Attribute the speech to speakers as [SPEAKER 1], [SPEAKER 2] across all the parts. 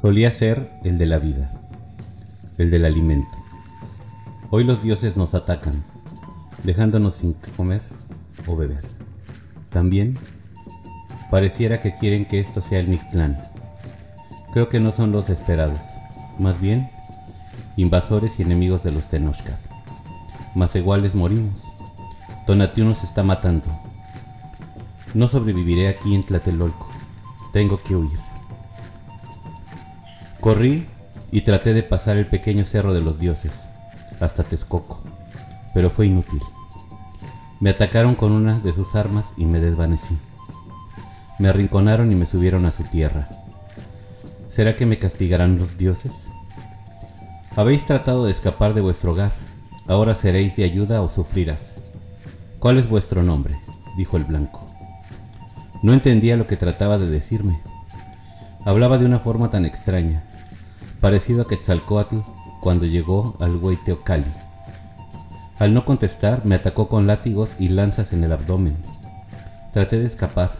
[SPEAKER 1] Solía ser el de la vida, el del alimento. Hoy los dioses nos atacan, dejándonos sin comer o beber. También pareciera que quieren que esto sea el Mictlán. Creo que no son los esperados, más bien invasores y enemigos de los Tenochcas. Más iguales morimos. Tonatiuh nos está matando. No sobreviviré aquí en Tlatelolco. Tengo que huir. Corrí y traté de pasar el pequeño cerro de los dioses, hasta Texcoco, pero fue inútil. Me atacaron con una de sus armas y me desvanecí. Me arrinconaron y me subieron a su tierra. ¿Será que me castigarán los dioses? Habéis tratado de escapar de vuestro hogar, ahora seréis de ayuda o sufrirás. ¿Cuál es vuestro nombre? dijo el blanco. No entendía lo que trataba de decirme. Hablaba de una forma tan extraña, parecido a Quetzalcoatl cuando llegó al Huiteocali. Al no contestar, me atacó con látigos y lanzas en el abdomen. Traté de escapar,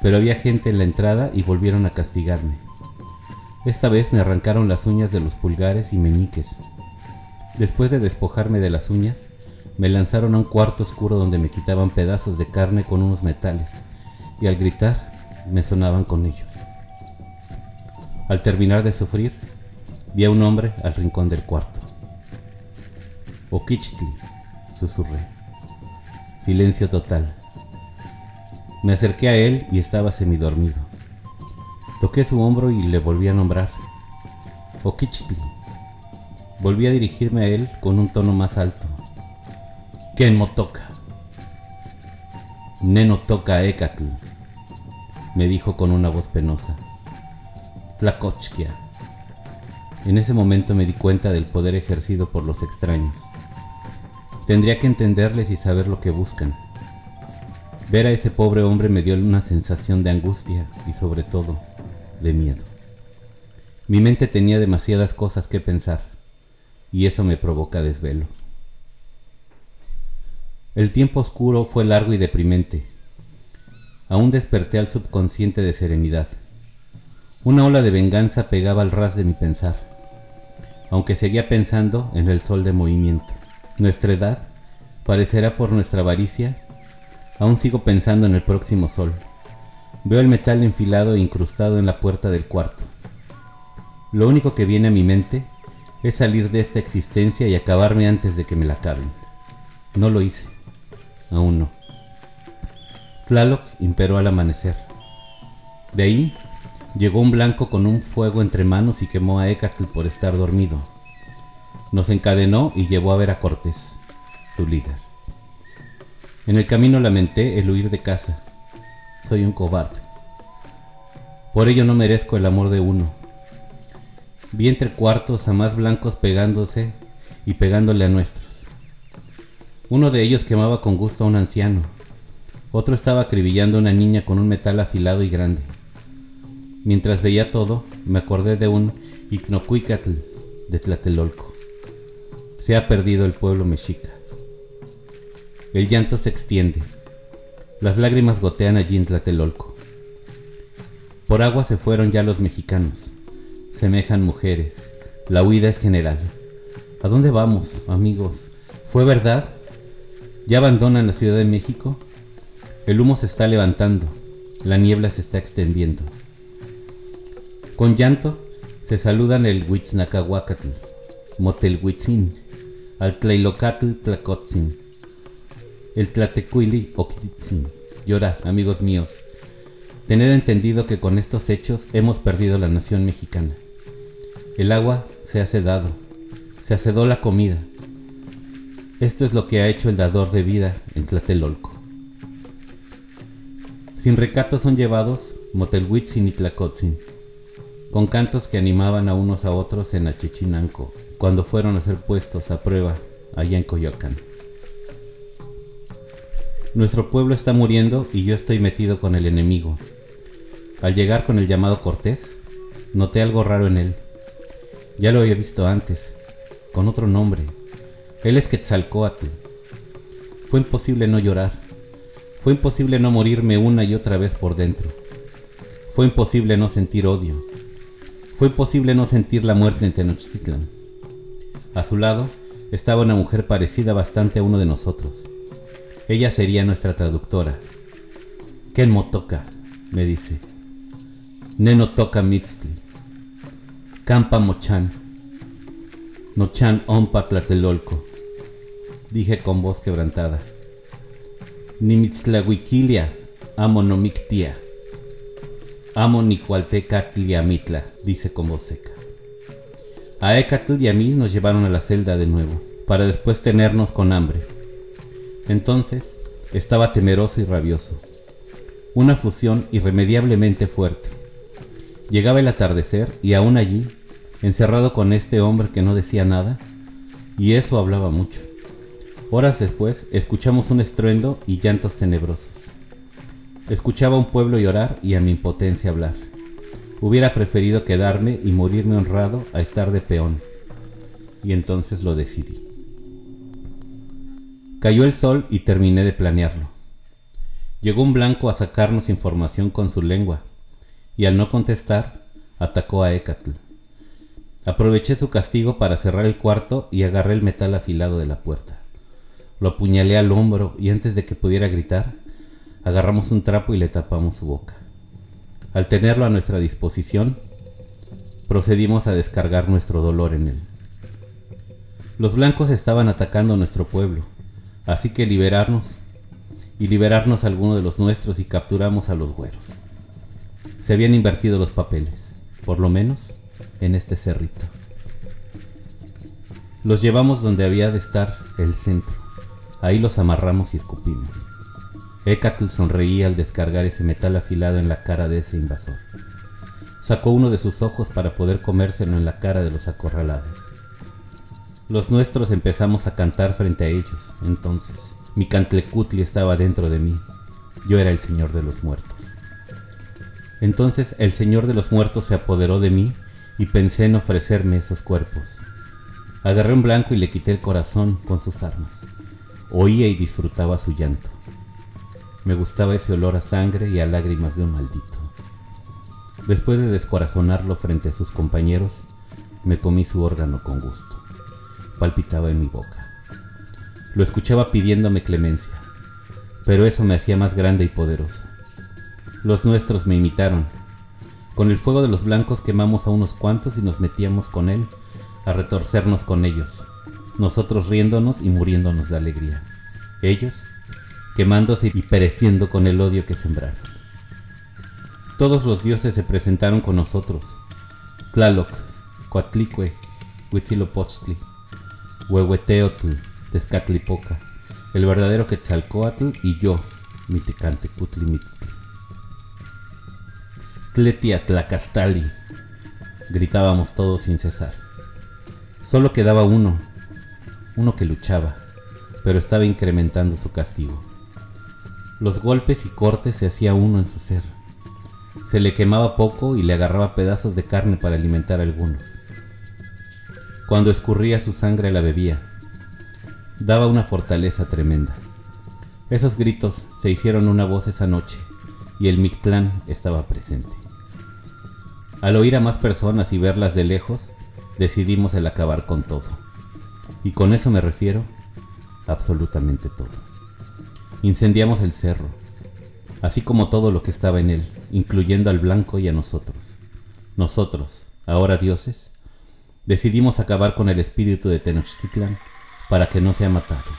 [SPEAKER 1] pero había gente en la entrada y volvieron a castigarme. Esta vez me arrancaron las uñas de los pulgares y meñiques. Después de despojarme de las uñas, me lanzaron a un cuarto oscuro donde me quitaban pedazos de carne con unos metales, y al gritar me sonaban con ellos. Al terminar de sufrir, vi a un hombre al rincón del cuarto. Oquichtli, susurré. Silencio total. Me acerqué a él y estaba semidormido. Toqué su hombro y le volví a nombrar. Oquichtli. Volví a dirigirme a él con un tono más alto. ¿Quién motoca? Neno toca Ecatl, me dijo con una voz penosa. Tlacochquia. En ese momento me di cuenta del poder ejercido por los extraños. Tendría que entenderles y saber lo que buscan. Ver a ese pobre hombre me dio una sensación de angustia y sobre todo de miedo. Mi mente tenía demasiadas cosas que pensar y eso me provoca desvelo. El tiempo oscuro fue largo y deprimente. Aún desperté al subconsciente de serenidad. Una ola de venganza pegaba al ras de mi pensar, aunque seguía pensando en el sol de movimiento. Nuestra edad parecerá por nuestra avaricia. Aún sigo pensando en el próximo sol. Veo el metal enfilado e incrustado en la puerta del cuarto. Lo único que viene a mi mente es salir de esta existencia y acabarme antes de que me la acaben. No lo hice. Aún no. Tlaloc imperó al amanecer. De ahí Llegó un blanco con un fuego entre manos y quemó a Ecatl por estar dormido. Nos encadenó y llevó a ver a Cortés, su líder. En el camino lamenté el huir de casa. Soy un cobarde. Por ello no merezco el amor de uno. Vi entre cuartos a más blancos pegándose y pegándole a nuestros. Uno de ellos quemaba con gusto a un anciano. Otro estaba acribillando a una niña con un metal afilado y grande. Mientras veía todo, me acordé de un Icnocuicatl de Tlatelolco. Se ha perdido el pueblo mexica. El llanto se extiende. Las lágrimas gotean allí en Tlatelolco. Por agua se fueron ya los mexicanos. Semejan mujeres. La huida es general. ¿A dónde vamos, amigos? ¿Fue verdad? ¿Ya abandonan la Ciudad de México? El humo se está levantando. La niebla se está extendiendo. Con llanto se saludan el Huitznacahuacatl, Motelhuitzin, al Tlailocatl Tlacotzin, el Tlatecuili Oquitzin. Llorad, amigos míos. Tened entendido que con estos hechos hemos perdido la nación mexicana. El agua se ha sedado, se acedó la comida. Esto es lo que ha hecho el dador de vida en Tlatelolco. Sin recato son llevados Motelhuitzin y Tlacotzin con cantos que animaban a unos a otros en Achichinanco, cuando fueron a ser puestos a prueba allá en Coyoacán. Nuestro pueblo está muriendo y yo estoy metido con el enemigo. Al llegar con el llamado Cortés, noté algo raro en él. Ya lo había visto antes, con otro nombre. Él es Quetzalcoatl. Fue imposible no llorar. Fue imposible no morirme una y otra vez por dentro. Fue imposible no sentir odio Fue imposible no sentir la muerte en Tenochtitlan. A su lado estaba una mujer parecida bastante a uno de nosotros. Ella sería nuestra traductora. Ken Motoka, me dice. Neno toca mitzli. Campa mochan. Nochan ompa tlatelolco. Dije con voz quebrantada. Nimitztlahuiquilia, amo nomictia. Amo Nicualtecatliamitla, dice con voz seca. A Ecatl y a mí nos llevaron a la celda de nuevo, para después tenernos con hambre. Entonces estaba temeroso y rabioso. Una fusión irremediablemente fuerte. Llegaba el atardecer y aún allí, encerrado con este hombre que no decía nada, y eso hablaba mucho. Horas después escuchamos un estruendo y llantos tenebrosos. Escuchaba a un pueblo llorar y a mi impotencia hablar. Hubiera preferido quedarme y morirme honrado a estar de peón. Y entonces lo decidí. Cayó el sol y terminé de planearlo. Llegó un blanco a sacarnos información con su lengua, y al no contestar, atacó a Ecatl. Aproveché su castigo para cerrar el cuarto y agarré el metal afilado de la puerta. Lo apuñalé al hombro y antes de que pudiera gritar, agarramos un trapo y le tapamos su boca. Al tenerlo a nuestra disposición, procedimos a descargar nuestro dolor en él. Los blancos estaban atacando nuestro pueblo, así que liberarnos y liberarnos a alguno de los nuestros y capturamos a los güeros. Se habían invertido los papeles, por lo menos en este cerrito. Los llevamos donde había de estar el centro. Ahí los amarramos y escupimos. Ecatl sonreía al descargar ese metal afilado en la cara de ese invasor. Sacó uno de sus ojos para poder comérselo en la cara de los acorralados. Los nuestros empezamos a cantar frente a ellos. Entonces, mi cantlecutli estaba dentro de mí. Yo era el señor de los muertos. Entonces el señor de los muertos se apoderó de mí y pensé en ofrecerme esos cuerpos. Agarré un blanco y le quité el corazón con sus armas. Oía y disfrutaba su llanto. Me gustaba ese olor a sangre y a lágrimas de un maldito. Después de descorazonarlo frente a sus compañeros, me comí su órgano con gusto. Palpitaba en mi boca. Lo escuchaba pidiéndome clemencia, pero eso me hacía más grande y poderoso. Los nuestros me imitaron. Con el fuego de los blancos quemamos a unos cuantos y nos metíamos con él a retorcernos con ellos, nosotros riéndonos y muriéndonos de alegría. Ellos quemándose y pereciendo con el odio que sembraron. Todos los dioses se presentaron con nosotros. Tlaloc, Coatlicue, Huitzilopochtli, Huehueteotl, Tezcatlipoca, el verdadero Quetzalcoatl y yo, Mitecante Cutlimitzli. Tletia Tlacastali, gritábamos todos sin cesar. Solo quedaba uno, uno que luchaba, pero estaba incrementando su castigo. Los golpes y cortes se hacía uno en su ser. Se le quemaba poco y le agarraba pedazos de carne para alimentar a algunos. Cuando escurría su sangre la bebía. Daba una fortaleza tremenda. Esos gritos se hicieron una voz esa noche y el Mictlán estaba presente. Al oír a más personas y verlas de lejos, decidimos el acabar con todo. Y con eso me refiero absolutamente todo. Incendiamos el cerro, así como todo lo que estaba en él, incluyendo al blanco y a nosotros. Nosotros, ahora dioses, decidimos acabar con el espíritu de Tenochtitlan para que no sea matado,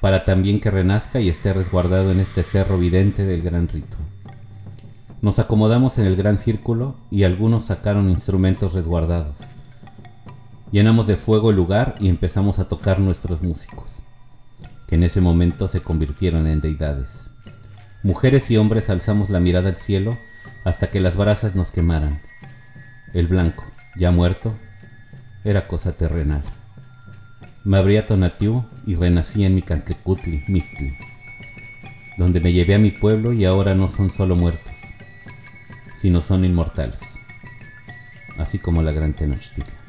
[SPEAKER 1] para también que renazca y esté resguardado en este cerro vidente del gran rito. Nos acomodamos en el gran círculo y algunos sacaron instrumentos resguardados. Llenamos de fuego el lugar y empezamos a tocar nuestros músicos en ese momento se convirtieron en deidades. Mujeres y hombres alzamos la mirada al cielo hasta que las brasas nos quemaran. El blanco, ya muerto, era cosa terrenal. Me abría Tonatiu y renací en mi Cantecutli, Mistli, donde me llevé a mi pueblo y ahora no son solo muertos, sino son inmortales, así como la gran Tenochtitlan.